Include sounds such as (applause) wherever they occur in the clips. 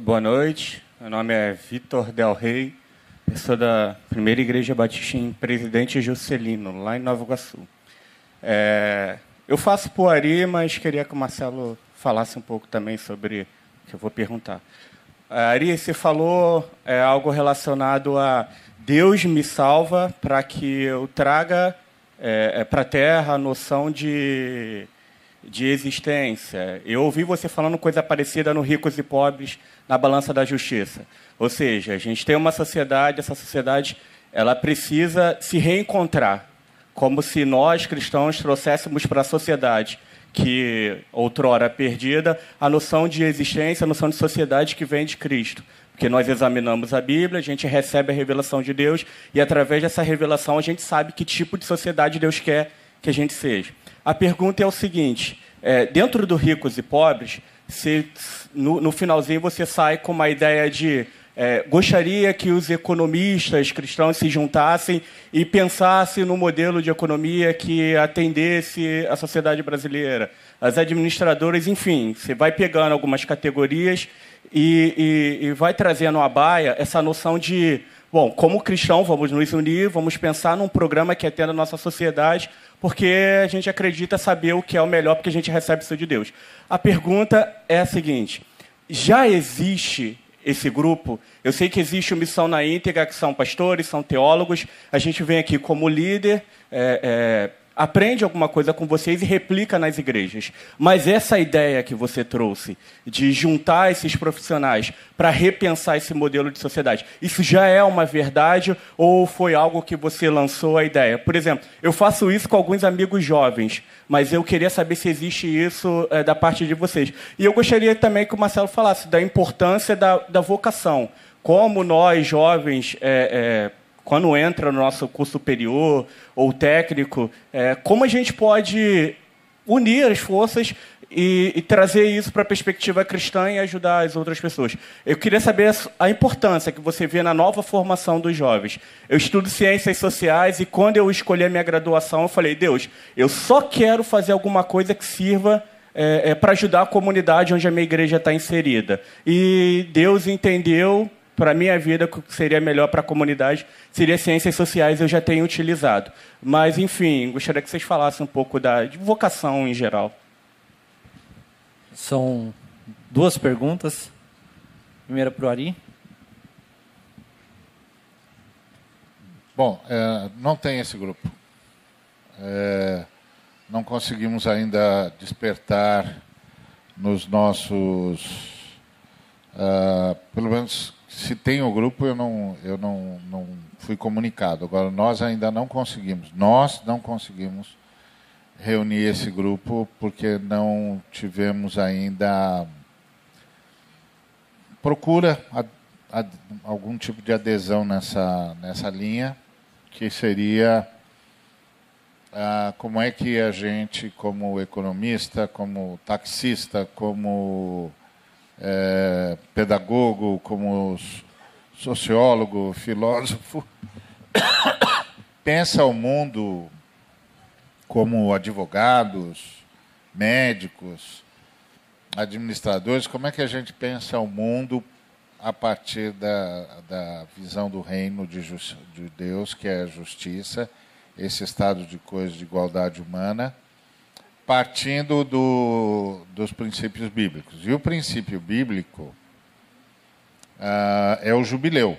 Boa noite. Meu nome é Vitor Del Rey. Eu sou da Primeira Igreja Batista em Presidente Juscelino, lá em Nova Iguaçu. É, eu faço poari, mas queria que o Marcelo falasse um pouco também sobre o que eu vou perguntar. É, Ari, você falou é, algo relacionado a Deus me salva para que eu traga é, é para a Terra a noção de, de existência. Eu ouvi você falando coisa parecida no Ricos e Pobres, na Balança da Justiça. Ou seja, a gente tem uma sociedade, essa sociedade ela precisa se reencontrar, como se nós, cristãos, trouxéssemos para a sociedade que outrora perdida a noção de existência, a noção de sociedade que vem de Cristo. Porque nós examinamos a Bíblia, a gente recebe a revelação de Deus e através dessa revelação a gente sabe que tipo de sociedade Deus quer que a gente seja. A pergunta é o seguinte: é, dentro do ricos e pobres, se, no, no finalzinho você sai com uma ideia de é, gostaria que os economistas cristãos se juntassem e pensassem no modelo de economia que atendesse a sociedade brasileira. As administradoras, enfim, você vai pegando algumas categorias e, e, e vai trazendo à baia essa noção de, bom, como cristão, vamos nos unir, vamos pensar num programa que atenda a nossa sociedade, porque a gente acredita saber o que é o melhor, porque a gente recebe isso de Deus. A pergunta é a seguinte: já existe esse grupo? Eu sei que existe uma Missão na Íntegra, que são pastores, são teólogos. A gente vem aqui como líder, é, é, aprende alguma coisa com vocês e replica nas igrejas. Mas essa ideia que você trouxe de juntar esses profissionais para repensar esse modelo de sociedade, isso já é uma verdade ou foi algo que você lançou a ideia? Por exemplo, eu faço isso com alguns amigos jovens, mas eu queria saber se existe isso é, da parte de vocês. E eu gostaria também que o Marcelo falasse da importância da, da vocação. Como nós, jovens, é, é, quando entra no nosso curso superior ou técnico, é, como a gente pode unir as forças e, e trazer isso para a perspectiva cristã e ajudar as outras pessoas. Eu queria saber a importância que você vê na nova formação dos jovens. Eu estudo ciências sociais e quando eu escolhi a minha graduação, eu falei, Deus, eu só quero fazer alguma coisa que sirva é, é, para ajudar a comunidade onde a minha igreja está inserida. E Deus entendeu para a minha vida, o que seria melhor para a comunidade seria ciências sociais, eu já tenho utilizado. Mas, enfim, gostaria que vocês falassem um pouco da de vocação em geral. São duas perguntas. Primeira para o Ari. Bom, é, não tem esse grupo. É, não conseguimos ainda despertar nos nossos, uh, pelo menos se tem o grupo, eu não, eu não, não fui comunicado. Agora, nós ainda não conseguimos, nós não conseguimos reunir esse grupo porque não tivemos ainda procura a, a, algum tipo de adesão nessa, nessa linha, que seria ah, como é que a gente, como economista, como taxista, como é, pedagogo, como sociólogo, filósofo, (coughs) pensa o mundo como advogados, médicos, administradores, como é que a gente pensa o mundo a partir da, da visão do reino de, de Deus, que é a justiça, esse estado de coisas de igualdade humana, partindo do, dos princípios bíblicos. E o princípio bíblico uh, é o jubileu,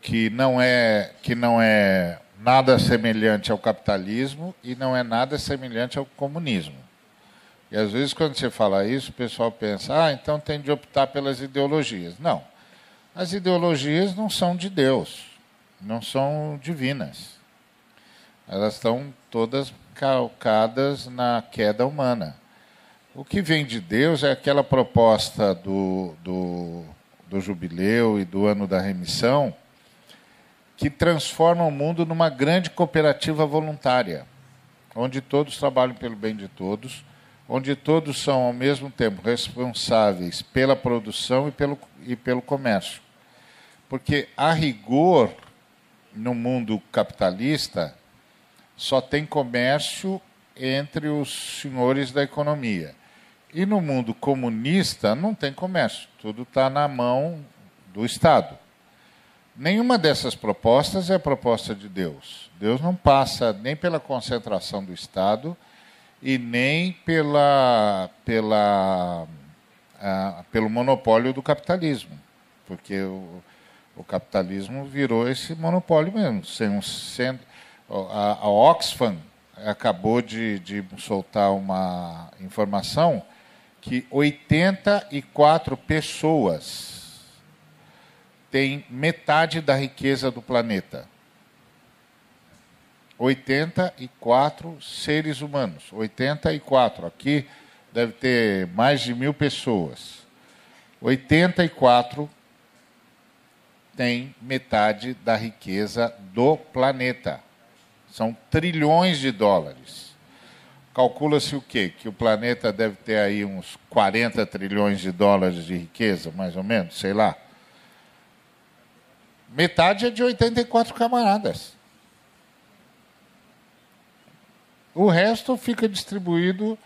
que não é que não é nada semelhante ao capitalismo e não é nada semelhante ao comunismo. E às vezes quando você fala isso, o pessoal pensa: "Ah, então tem de optar pelas ideologias". Não. As ideologias não são de Deus, não são divinas. Elas estão todas calcadas na queda humana. O que vem de Deus é aquela proposta do, do, do jubileu e do ano da remissão que transforma o mundo numa grande cooperativa voluntária, onde todos trabalham pelo bem de todos, onde todos são ao mesmo tempo responsáveis pela produção e pelo, e pelo comércio. Porque, a rigor, no mundo capitalista, só tem comércio entre os senhores da economia. E no mundo comunista não tem comércio, tudo está na mão do Estado. Nenhuma dessas propostas é proposta de Deus. Deus não passa nem pela concentração do Estado e nem pela, pela, ah, pelo monopólio do capitalismo, porque o, o, capitalismo virou esse monopólio mesmo. Sem um, sem, a, a Oxfam acabou de, de soltar uma informação que 84 pessoas têm metade da riqueza do planeta. 84 seres humanos. 84. Aqui deve ter mais de mil pessoas. 84 tem metade da riqueza do planeta. São trilhões de dólares. Calcula-se o quê? Que o planeta deve ter aí uns 40 trilhões de dólares de riqueza, mais ou menos, sei lá. Metade é de 84 camaradas. O resto fica distribuído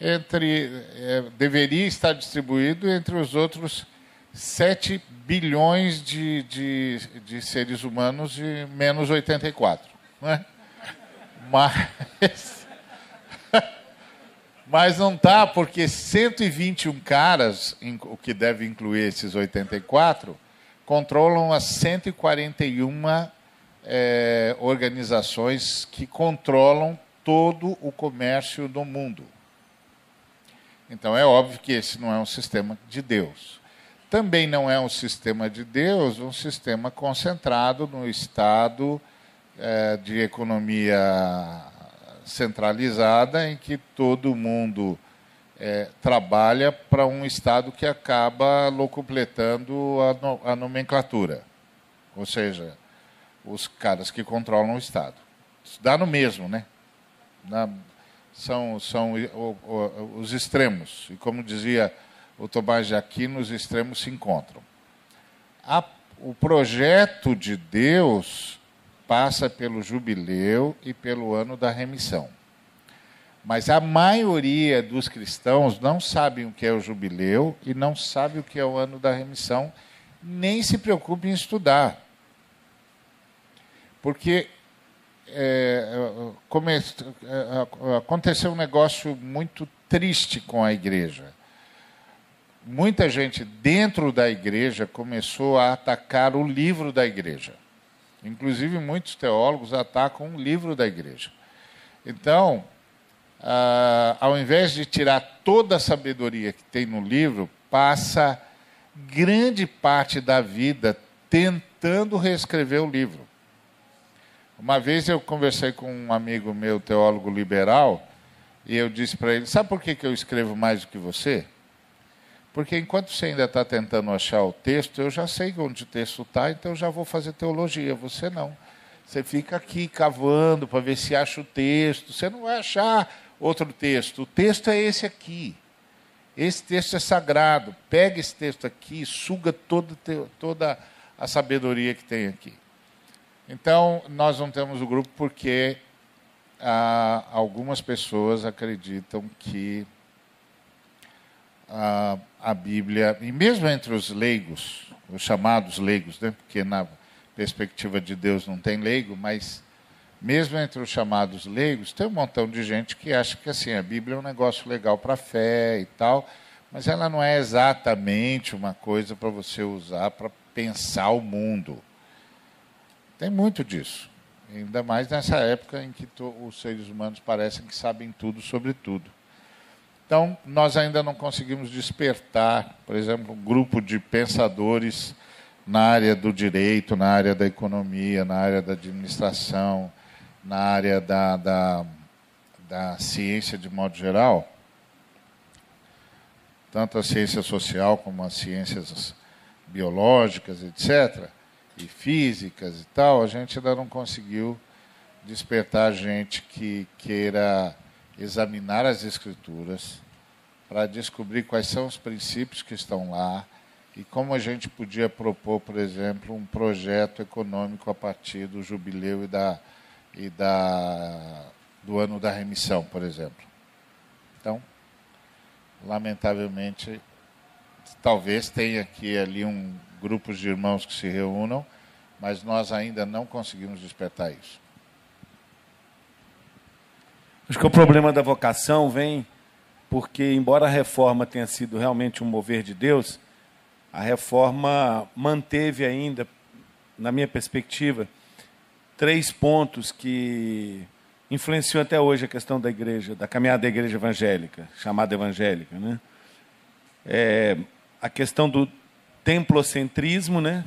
entre. É, deveria estar distribuído entre os outros 7 bilhões de, de, de seres humanos e menos 84. Não é? Mas. Mas não está, porque 121 caras, o que deve incluir esses 84, controlam as 141 é, organizações que controlam todo o comércio do mundo. Então é óbvio que esse não é um sistema de Deus. Também não é um sistema de Deus, um sistema concentrado no Estado é, de economia centralizada em que todo mundo é, trabalha para um Estado que acaba locupletando a, no, a nomenclatura. Ou seja, os caras que controlam o Estado. Dá no mesmo, né? Na, são são o, o, os extremos. E como dizia o Tomás de Aquino, os extremos se encontram. A, o projeto de Deus passa pelo jubileu e pelo ano da remissão. Mas a maioria dos cristãos não sabem o que é o jubileu e não sabe o que é o ano da remissão, nem se preocupa em estudar. Porque é, é, aconteceu um negócio muito triste com a igreja. Muita gente dentro da igreja começou a atacar o livro da igreja. Inclusive, muitos teólogos atacam um livro da igreja. Então, ah, ao invés de tirar toda a sabedoria que tem no livro, passa grande parte da vida tentando reescrever o livro. Uma vez eu conversei com um amigo meu, teólogo liberal, e eu disse para ele: Sabe por que, que eu escrevo mais do que você? Porque enquanto você ainda está tentando achar o texto, eu já sei onde o texto está, então eu já vou fazer teologia. Você não. Você fica aqui cavando para ver se acha o texto. Você não vai achar outro texto. O texto é esse aqui. Esse texto é sagrado. Pega esse texto aqui, suga toda, toda a sabedoria que tem aqui. Então, nós não temos o grupo porque ah, algumas pessoas acreditam que a, a Bíblia, e mesmo entre os leigos, os chamados leigos, né? porque na perspectiva de Deus não tem leigo, mas mesmo entre os chamados leigos, tem um montão de gente que acha que assim, a Bíblia é um negócio legal para fé e tal, mas ela não é exatamente uma coisa para você usar para pensar o mundo. Tem muito disso. Ainda mais nessa época em que os seres humanos parecem que sabem tudo sobre tudo. Então, nós ainda não conseguimos despertar, por exemplo, um grupo de pensadores na área do direito, na área da economia, na área da administração, na área da, da, da ciência de modo geral, tanto a ciência social como as ciências biológicas, etc., e físicas e tal, a gente ainda não conseguiu despertar gente que queira examinar as escrituras para descobrir quais são os princípios que estão lá e como a gente podia propor, por exemplo, um projeto econômico a partir do jubileu e da e da do ano da remissão, por exemplo. Então, lamentavelmente, talvez tenha aqui ali um grupos de irmãos que se reúnam, mas nós ainda não conseguimos despertar isso. Acho que o problema da vocação vem porque, embora a reforma tenha sido realmente um mover de Deus, a reforma manteve ainda, na minha perspectiva, três pontos que influenciam até hoje a questão da igreja, da caminhada da igreja evangélica, chamada evangélica. Né? É, a questão do templocentrismo, né?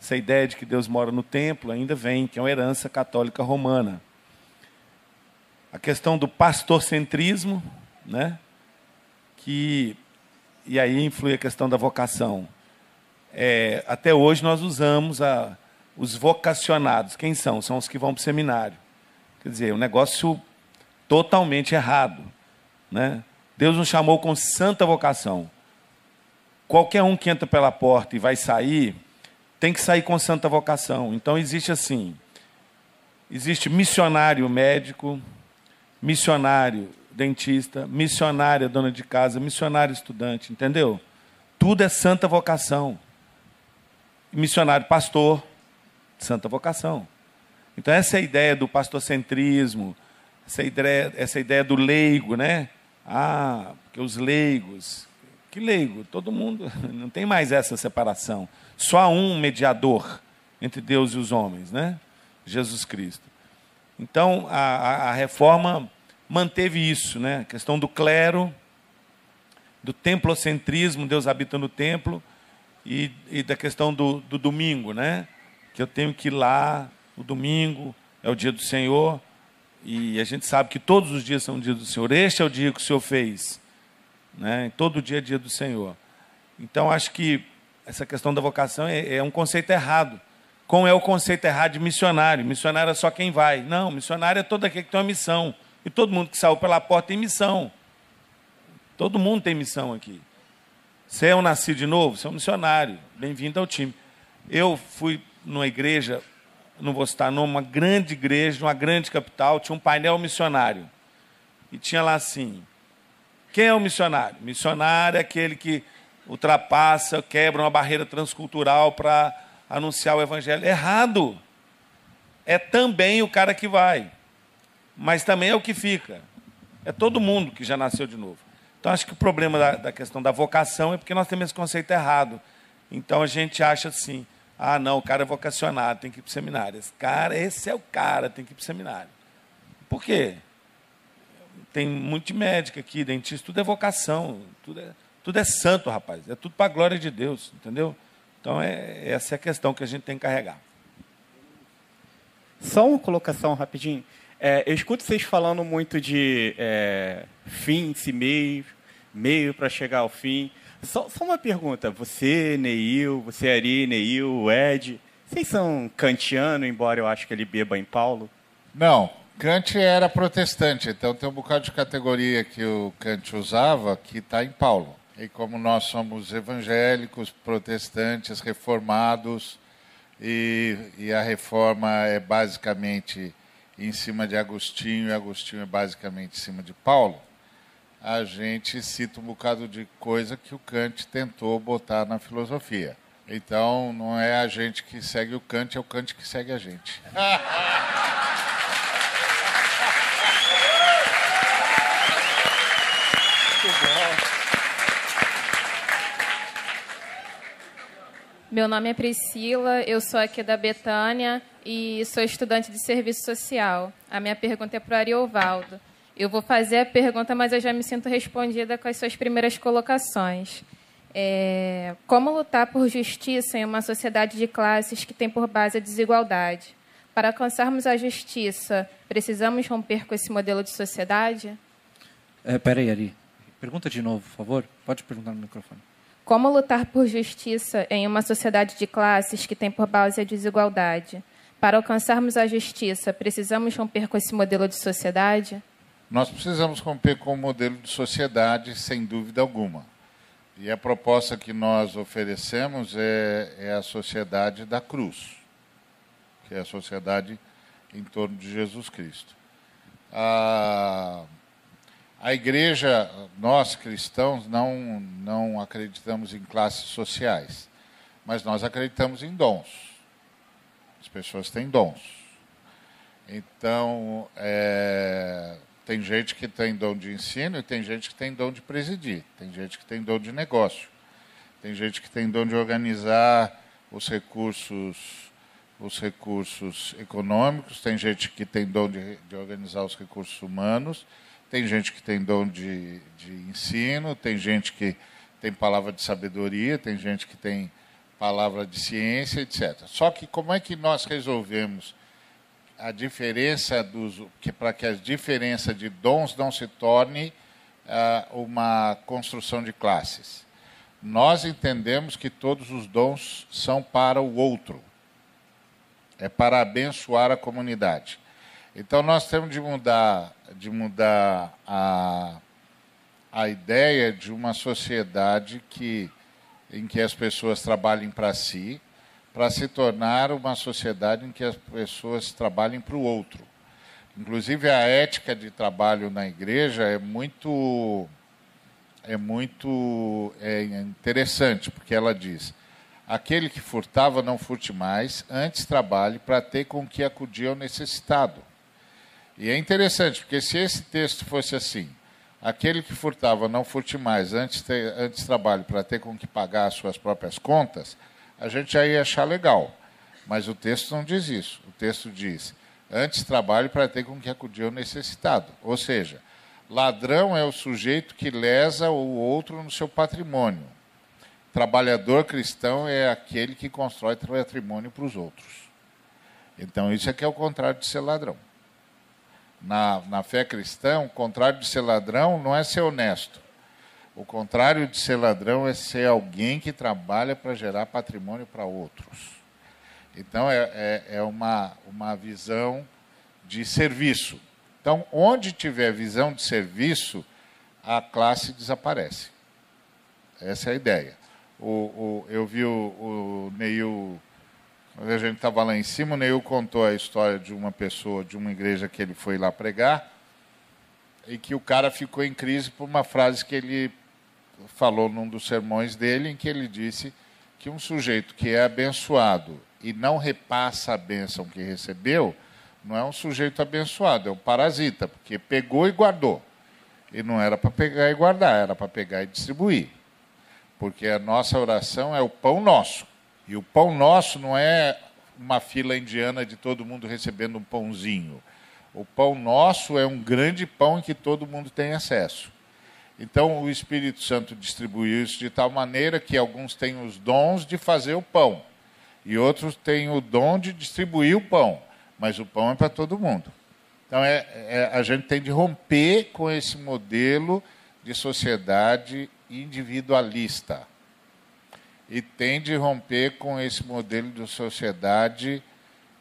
essa ideia de que Deus mora no templo ainda vem, que é uma herança católica romana. A questão do pastorcentrismo, né? que e aí influi a questão da vocação. É, até hoje nós usamos a, os vocacionados. Quem são? São os que vão para o seminário. Quer dizer, um negócio totalmente errado. Né? Deus nos chamou com santa vocação. Qualquer um que entra pela porta e vai sair, tem que sair com santa vocação. Então existe assim: existe missionário médico, missionário dentista, missionária dona de casa, missionário estudante, entendeu? Tudo é santa vocação. Missionário pastor, santa vocação. Então essa é a ideia do pastorcentrismo, essa ideia, essa ideia do leigo, né? Ah, porque os leigos, que leigo? Todo mundo, (laughs) não tem mais essa separação. Só há um mediador entre Deus e os homens, né? Jesus Cristo. Então, a, a, reforma manteve isso, né? A questão do clero, do templocentrismo, Deus habita no templo, e, e da questão do, do, domingo, né? Que eu tenho que ir lá, o domingo é o dia do Senhor, e a gente sabe que todos os dias são dia do Senhor. Este é o dia que o Senhor fez, né? Todo dia é dia do Senhor. Então, acho que essa questão da vocação é, é um conceito errado. Como é o conceito errado de missionário? Missionário é só quem vai. Não, missionário é todo aquele que tem uma missão. E todo mundo que saiu pela porta tem missão. Todo mundo tem missão aqui. Você é um nascido de novo? Você é um missionário. Bem-vindo ao time. Eu fui numa igreja, não vou citar numa grande igreja, numa grande capital, tinha um painel missionário. E tinha lá assim: quem é o missionário? Missionário é aquele que ultrapassa, quebra uma barreira transcultural para anunciar o evangelho. Errado. É também o cara que vai, mas também é o que fica. É todo mundo que já nasceu de novo. Então, acho que o problema da, da questão da vocação é porque nós temos esse conceito errado. Então, a gente acha assim: ah, não, o cara é vocacionado, tem que ir para o seminário. Esse cara, esse é o cara, tem que ir para o seminário. Por quê? Tem muito médico aqui, dentista, tudo é vocação, tudo é, tudo é santo, rapaz. É tudo para a glória de Deus, entendeu? Então, é, essa é a questão que a gente tem que carregar. Só uma colocação rapidinho. É, eu escuto vocês falando muito de é, fim, se meio, meio para chegar ao fim. Só, só, uma pergunta. Você, Neil, você, Ari, Neil, Ed, vocês são kantiano, embora eu acho que ele beba em Paulo? Não, Kant era protestante, então tem um bocado de categoria que o Kant usava que está em Paulo. E como nós somos evangélicos, protestantes, reformados, e, e a reforma é basicamente em cima de Agostinho, e Agostinho é basicamente em cima de Paulo, a gente cita um bocado de coisa que o Kant tentou botar na filosofia. Então, não é a gente que segue o Kant, é o Kant que segue a gente. (laughs) Meu nome é Priscila, eu sou aqui da Betânia e sou estudante de serviço social. A minha pergunta é para o Ariovaldo. Eu vou fazer a pergunta, mas eu já me sinto respondida com as suas primeiras colocações. É, como lutar por justiça em uma sociedade de classes que tem por base a desigualdade? Para alcançarmos a justiça, precisamos romper com esse modelo de sociedade? É, peraí, Ari. Pergunta de novo, por favor. Pode perguntar no microfone. Como lutar por justiça em uma sociedade de classes que tem por base a desigualdade? Para alcançarmos a justiça, precisamos romper com esse modelo de sociedade? Nós precisamos romper com o modelo de sociedade, sem dúvida alguma. E a proposta que nós oferecemos é, é a sociedade da cruz, que é a sociedade em torno de Jesus Cristo. A, A igreja, nós cristãos, não, não acreditamos em classes sociais, mas nós acreditamos em dons. As pessoas têm dons. Então, é, tem gente que tem dom de ensino e tem gente que tem dom de presidir, tem gente que tem dom de negócio, tem gente que tem dom de organizar os recursos os recursos econômicos, tem gente que tem dom de, de organizar os recursos humanos, tem gente que tem dom de, de ensino, tem gente que tem palavra de sabedoria, tem gente que tem palavra de ciência, etc. Só que como é que nós resolvemos a diferença dos que para que a diferença de dons não se torne uh, uma construção de classes? Nós entendemos que todos os dons são para o outro é para abençoar a comunidade. Então nós temos de mudar, de mudar a, a ideia de uma sociedade que, em que as pessoas trabalhem para si, para se tornar uma sociedade em que as pessoas trabalhem para o outro. Inclusive a ética de trabalho na igreja é muito é muito é interessante porque ela diz Aquele que furtava, não furte mais, antes trabalhe para ter com que acudir ao necessitado. E é interessante, porque se esse texto fosse assim, aquele que furtava, não furte mais, antes, ter, antes trabalhe para ter com que pagar as suas próprias contas, a gente já ia achar legal. Mas o texto não diz isso. O texto diz, antes trabalhe para ter com que acudir ao necessitado. Ou seja, ladrão é o sujeito que lesa o outro no seu patrimônio Trabalhador cristão é aquele que constrói patrimônio para os outros. Então, isso aqui é o contrário de ser ladrão. Na, na fé cristã, o contrário de ser ladrão não é ser honesto. O contrário de ser ladrão é ser alguém que trabalha para gerar patrimônio para outros. Então, é, é, é uma, uma visão de serviço. Então, onde tiver visão de serviço, a classe desaparece. Essa é a ideia o, o, eu vi o, o Neil, a gente estava lá em cima, o Neil contou a história de uma pessoa, de uma igreja que ele foi lá pregar, e que o cara ficou em crise por uma frase que ele falou num dos sermões dele, em que ele disse que um sujeito que é abençoado e não repassa a bênção que recebeu, não é um sujeito abençoado, é um parasita, porque pegou e guardou. E não era para pegar e guardar, era para pegar e distribuir porque a nossa oração é o pão nosso. E o pão nosso não é uma fila indiana de todo mundo recebendo um pãozinho. O pão nosso é um grande pão em que todo mundo tem acesso. Então o Espírito Santo distribuiu isso de tal maneira que alguns têm os dons de fazer o pão e outros têm o dom de distribuir o pão, mas o pão é para todo mundo. Então é, é, a gente tem de romper com esse modelo de sociedade individualista e tende a romper com esse modelo de sociedade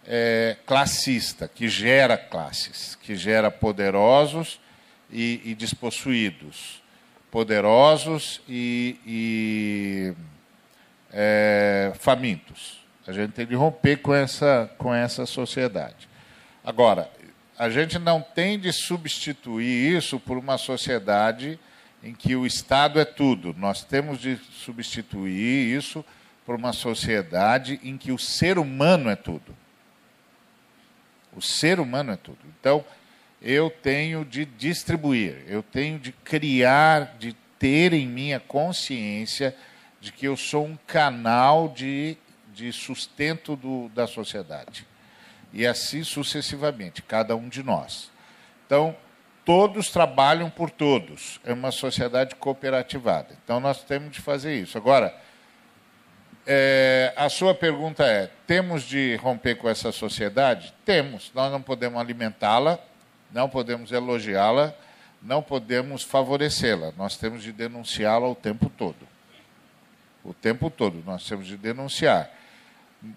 é, classista, que gera classes, que gera poderosos e, e despossuídos, poderosos e, e é, famintos. A gente tem de romper com essa, com essa sociedade. Agora, a gente não tem de substituir isso por uma sociedade em que o Estado é tudo. Nós temos de substituir isso por uma sociedade em que o ser humano é tudo. O ser humano é tudo. Então, eu tenho de distribuir, eu tenho de criar, de ter em minha consciência de que eu sou um canal de, de sustento do, da sociedade. E assim sucessivamente, cada um de nós. Então, todos trabalham por todos. É uma sociedade cooperativada. Então nós temos de fazer isso. Agora, é, a sua pergunta é: temos de romper com essa sociedade? Temos. Nós não podemos alimentá-la, não podemos elogiá-la, não podemos favorecê-la. Nós temos de denunciá-la o tempo todo. O tempo todo nós temos de denunciar.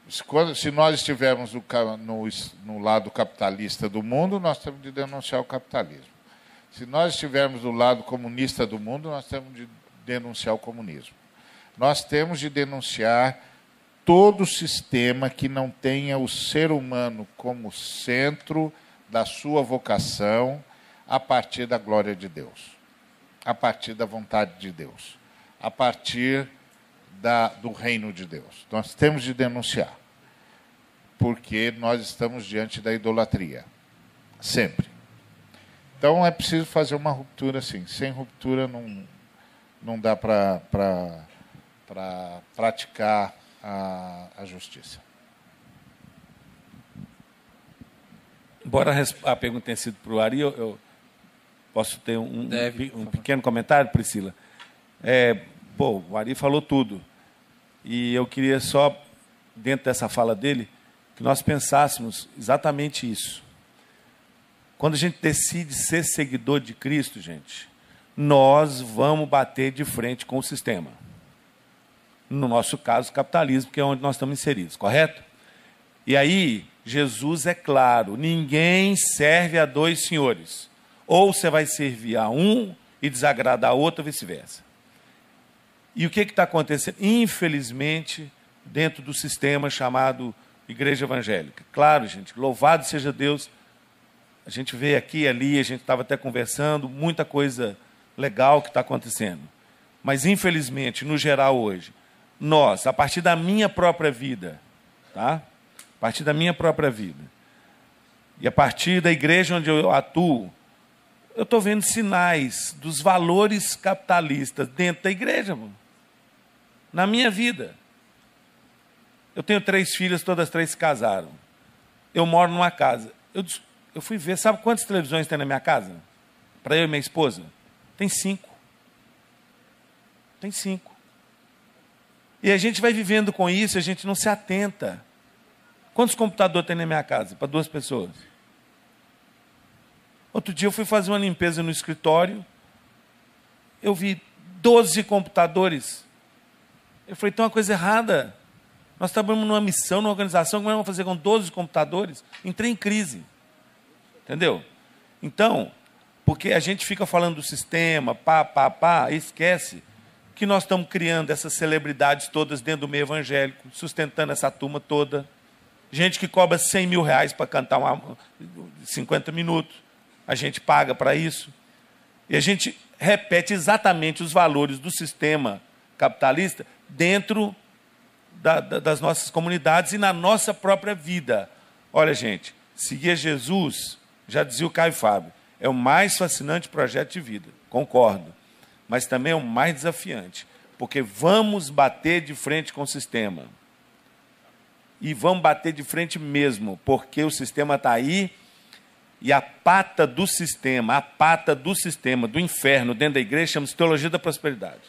Se nós estivermos no, lado capitalista do mundo, nós temos de denunciar o capitalismo. Se nós estivermos do lado comunista do mundo, nós temos de denunciar o comunismo. Nós temos de denunciar todo sistema que não tenha o ser humano como centro da sua vocação, a partir da glória de Deus, a partir da vontade de Deus, a partir da, do reino de Deus. Nós temos de denunciar, porque nós estamos diante da idolatria, sempre. Então é preciso fazer uma ruptura assim. Sem ruptura não, não dá para pra, pra praticar a, a justiça. Embora a pergunta tenha sido para o Ari, eu, eu, posso ter um, um, um pequeno comentário, Priscila? É, pô, o Ari falou tudo. E eu queria só, dentro dessa fala dele, que nós pensássemos exatamente isso. Quando a gente decide ser seguidor de Cristo, gente, nós vamos bater de frente com o sistema. No nosso caso, o capitalismo, que é onde nós estamos inseridos, correto? E aí, Jesus é claro: ninguém serve a dois senhores. Ou você vai servir a um e desagradar a outro, ou vice-versa. E o que está acontecendo? Infelizmente, dentro do sistema chamado Igreja Evangélica. Claro, gente, louvado seja Deus. A gente vê aqui e ali, a gente estava até conversando, muita coisa legal que está acontecendo. Mas, infelizmente, no geral hoje, nós, a partir da minha própria vida, tá? a partir da minha própria vida, e a partir da igreja onde eu atuo, eu estou vendo sinais dos valores capitalistas dentro da igreja, mano. na minha vida. Eu tenho três filhas, todas três se casaram. Eu moro numa casa. Eu, eu fui ver, sabe quantas televisões tem na minha casa? Para eu e minha esposa? Tem cinco. Tem cinco. E a gente vai vivendo com isso, a gente não se atenta. Quantos computadores tem na minha casa? Para duas pessoas. Outro dia eu fui fazer uma limpeza no escritório. Eu vi 12 computadores. Eu falei, tem uma coisa errada. Nós trabalhamos numa missão, numa organização, como é vamos fazer com 12 computadores? Entrei em crise. Entendeu? Então, porque a gente fica falando do sistema, pá, pá, pá, e esquece que nós estamos criando essas celebridades todas dentro do meio evangélico, sustentando essa turma toda. Gente que cobra 100 mil reais para cantar uma, 50 minutos. A gente paga para isso. E a gente repete exatamente os valores do sistema capitalista dentro da, da, das nossas comunidades e na nossa própria vida. Olha, gente, seguir Jesus, já dizia o Caio Fábio, é o mais fascinante projeto de vida, concordo. Mas também é o mais desafiante, porque vamos bater de frente com o sistema. E vamos bater de frente mesmo, porque o sistema está aí e a pata do sistema, a pata do sistema, do inferno dentro da igreja, chama-se teologia da prosperidade,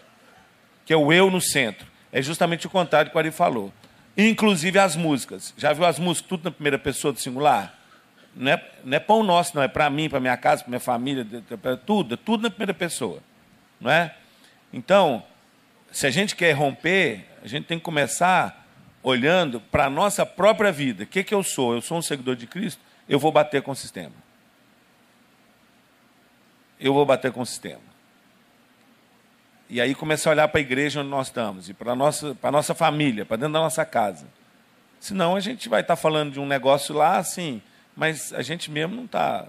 que é o eu no centro. É justamente o contrário do que o Ari falou. Inclusive as músicas. Já viu as músicas tudo na primeira pessoa do singular? Não é, não é pão nosso, não. É para mim, para minha casa, para minha família, para tudo. É tudo na primeira pessoa. Não é? Então, se a gente quer romper, a gente tem que começar olhando para a nossa própria vida. O que, que eu sou? Eu sou um seguidor de Cristo? Eu vou bater com o sistema. Eu vou bater com o sistema. E aí começar a olhar para a igreja onde nós estamos, e para a nossa, para a nossa família, para dentro da nossa casa. Senão a gente vai estar falando de um negócio lá assim, mas a gente mesmo não está.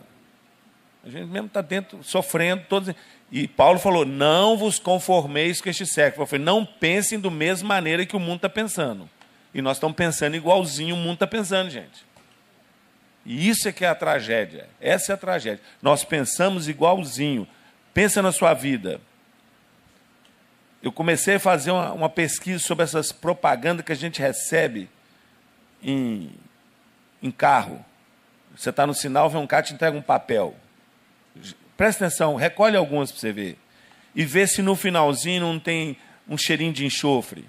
A gente mesmo está dentro, sofrendo todos. E Paulo falou: não vos conformeis com este século. Falei, não pensem da mesma maneira que o mundo está pensando. E nós estamos pensando igualzinho o mundo está pensando, gente. E isso é que é a tragédia. Essa é a tragédia. Nós pensamos igualzinho. Pensa na sua vida. Eu comecei a fazer uma, uma pesquisa sobre essas propagandas que a gente recebe em, em carro. Você está no sinal, vem um cara te entrega um papel. Presta atenção, recolhe algumas para você ver. E vê se no finalzinho não tem um cheirinho de enxofre.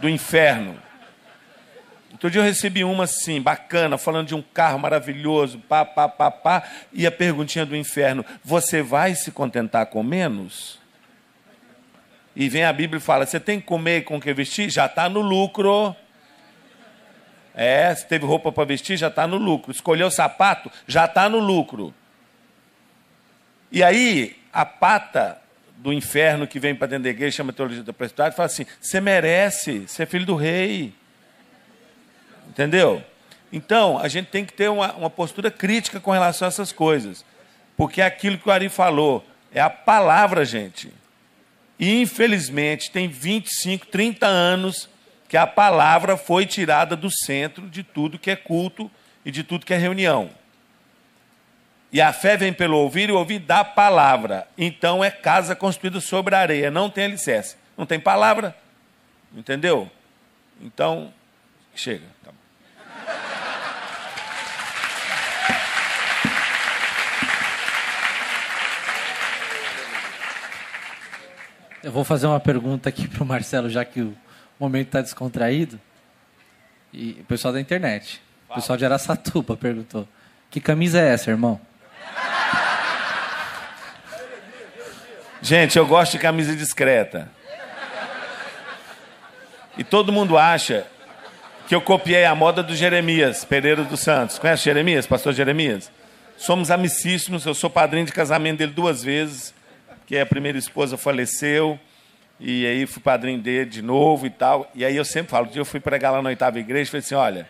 Do inferno. Outro dia eu recebi uma assim, bacana, falando de um carro maravilhoso, pá, pá, pá, pá, e a perguntinha do inferno: Você vai se contentar com menos? E vem a Bíblia e fala: Você tem que comer com o que vestir? Já está no lucro. É, se teve roupa para vestir, já está no lucro. Escolheu sapato, já está no lucro. E aí, a pata do inferno que vem para dentro da igreja, chama teologia da prosperidade, fala assim: você merece, você é filho do rei. Entendeu? Então, a gente tem que ter uma, uma postura crítica com relação a essas coisas. Porque é aquilo que o Ari falou, é a palavra, gente. E, infelizmente, tem 25, 30 anos que a palavra foi tirada do centro de tudo que é culto e de tudo que é reunião. E a fé vem pelo ouvir e ouvir da palavra. Então é casa construída sobre a areia, não tem alicerce. Não tem palavra. Entendeu? Então, chega. Tá Eu vou fazer uma pergunta aqui para o Marcelo, já que o momento está descontraído. E o pessoal da internet. O pessoal de Araçatuba perguntou: Que camisa é essa, irmão? Gente, eu gosto de camisa discreta. E todo mundo acha que eu copiei a moda do Jeremias Pereira dos Santos. Conhece Jeremias, pastor Jeremias? Somos amicíssimos, eu sou padrinho de casamento dele duas vezes, que a primeira esposa faleceu, e aí fui padrinho dele de novo e tal. E aí eu sempre falo, um dia eu fui pregar lá na oitava igreja e falei assim, olha,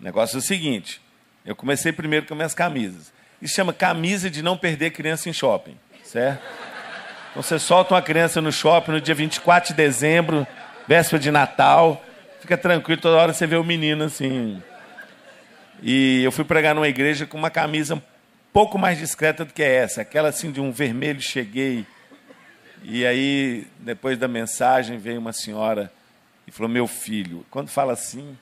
o negócio é o seguinte, eu comecei primeiro com minhas camisas. Isso chama camisa de não perder criança em shopping, certo? Então você solta uma criança no shopping no dia 24 de dezembro, véspera de Natal, fica tranquilo, toda hora você vê o menino assim. E eu fui pregar numa igreja com uma camisa um pouco mais discreta do que essa, aquela assim de um vermelho cheguei. E aí, depois da mensagem, veio uma senhora e falou: Meu filho. Quando fala assim,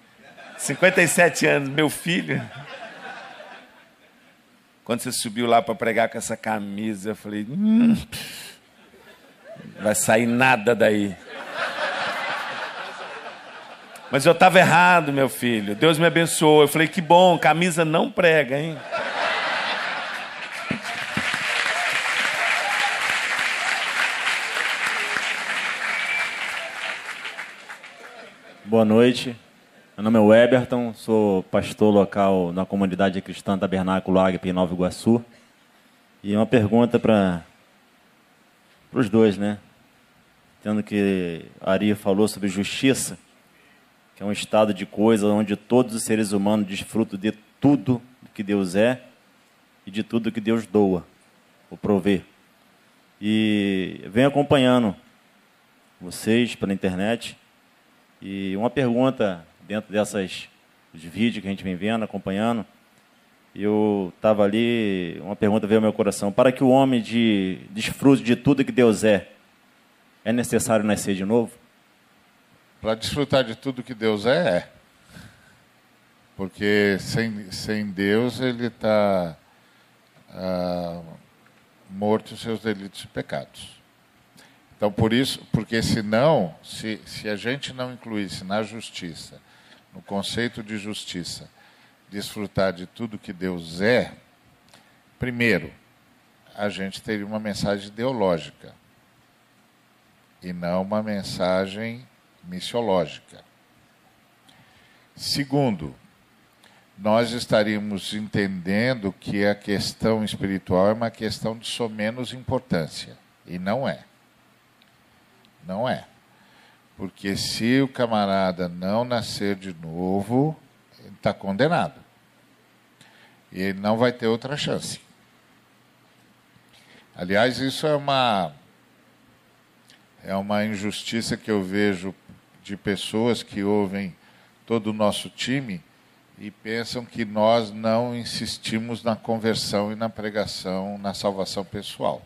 57 anos, meu filho. Quando você subiu lá para pregar com essa camisa, eu falei: hum, vai sair nada daí. Mas eu estava errado, meu filho. Deus me abençoou. Eu falei, que bom, camisa não prega, hein? Boa noite. Meu nome é Weberton, sou pastor local na comunidade cristã Tabernáculo Águia em Nova Iguaçu. E uma pergunta para os dois, né? Tendo que Ari falou sobre justiça que é um estado de coisa onde todos os seres humanos desfrutam de tudo que Deus é e de tudo que Deus doa, o prover. E venho acompanhando vocês pela internet. E uma pergunta dentro dessas vídeos que a gente vem vendo, acompanhando, eu estava ali, uma pergunta veio ao meu coração. Para que o homem de, desfrute de tudo que Deus é, é necessário nascer de novo? Para desfrutar de tudo que Deus é, é. Porque sem, sem Deus ele está ah, morto os seus delitos e pecados. Então, por isso, porque senão, se, se a gente não incluísse na justiça, no conceito de justiça, desfrutar de tudo que Deus é, primeiro, a gente teria uma mensagem ideológica e não uma mensagem missiológica. Segundo, nós estaríamos entendendo que a questão espiritual é uma questão de só menos importância. E não é. Não é. Porque se o camarada não nascer de novo, está condenado. E ele não vai ter outra chance. Aliás, isso é uma é uma injustiça que eu vejo de pessoas que ouvem todo o nosso time e pensam que nós não insistimos na conversão e na pregação, na salvação pessoal.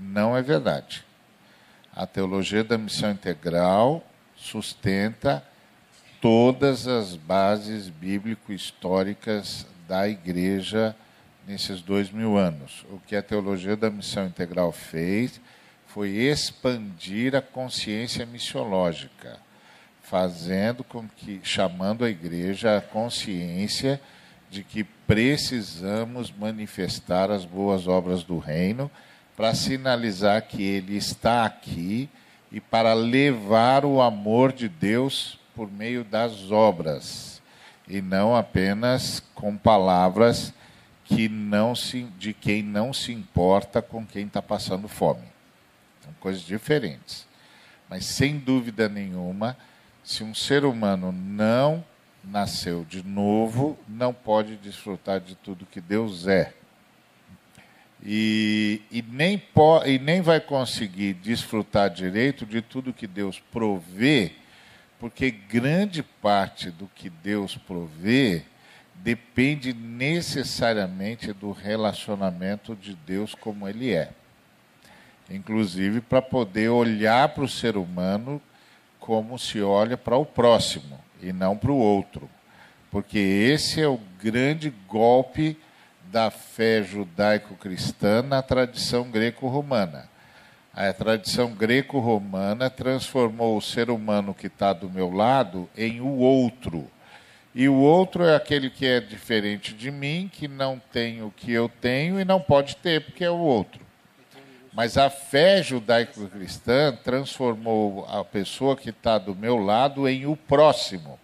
Não é verdade. A teologia da missão integral sustenta todas as bases bíblico-históricas da igreja nesses dois mil anos. O que a teologia da missão integral fez foi expandir a consciência missiológica fazendo com que, chamando a igreja à consciência de que precisamos manifestar as boas obras do reino para sinalizar que ele está aqui e para levar o amor de Deus por meio das obras e não apenas com palavras que não se, de quem não se importa com quem está passando fome. São coisas diferentes. Mas sem dúvida nenhuma, se um ser humano não nasceu de novo não pode desfrutar de tudo que Deus é. E, e, nem po, e nem vai conseguir desfrutar direito de tudo que Deus provê, porque grande parte do que Deus provê depende necessariamente do relacionamento de Deus como ele é. Inclusive para poder olhar para o ser humano como se olha para o próximo e não para o outro. Porque esse é o grande golpe da fé judaico-cristã na tradição greco-romana. A tradição greco-romana transformou o ser humano que está do meu lado em o outro. E o outro é aquele que é diferente de mim, que não tem o que eu tenho e não pode ter, porque é o outro. Mas a fé judaico-cristã transformou a pessoa que está do meu lado em o próximo.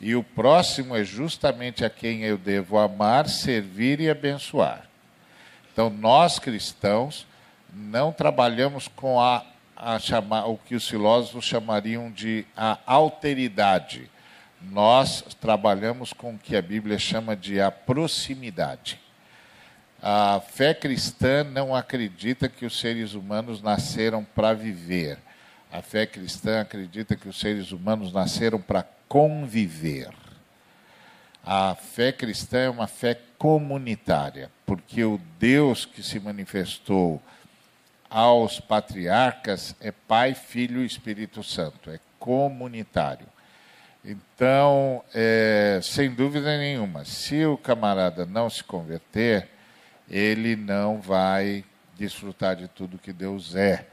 E o próximo é justamente a quem eu devo amar, servir e abençoar. Então, nós cristãos não trabalhamos com a, a o que os filósofos chamariam de a alteridade. Nós trabalhamos com o que a Bíblia chama de a proximidade. A fé cristã não acredita que os seres humanos nasceram para viver. A fé cristã acredita que os seres humanos nasceram para conviver. A fé cristã é uma fé comunitária, porque o Deus que se manifestou aos patriarcas é Pai, Filho e Espírito Santo, é comunitário. Então, é, sem dúvida nenhuma, se o camarada não se converter, ele não vai desfrutar de tudo que Deus é.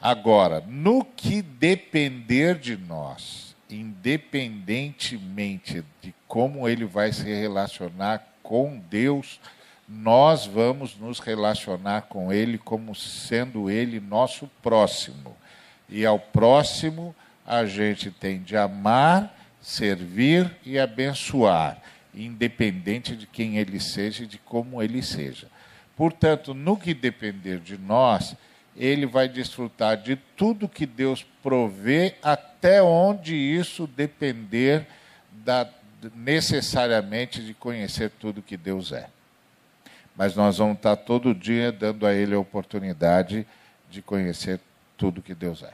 Agora, no que depender de nós, independentemente de como ele vai se relacionar com Deus, nós vamos nos relacionar com ele como sendo ele nosso próximo. E ao próximo a gente tem de amar, servir e abençoar independente de quem ele seja e de como ele seja. Portanto, no que depender de nós, ele vai desfrutar de tudo que Deus provê, até onde isso depender da, necessariamente de conhecer tudo que Deus é. Mas nós vamos estar todo dia dando a ele a oportunidade de conhecer tudo que Deus é.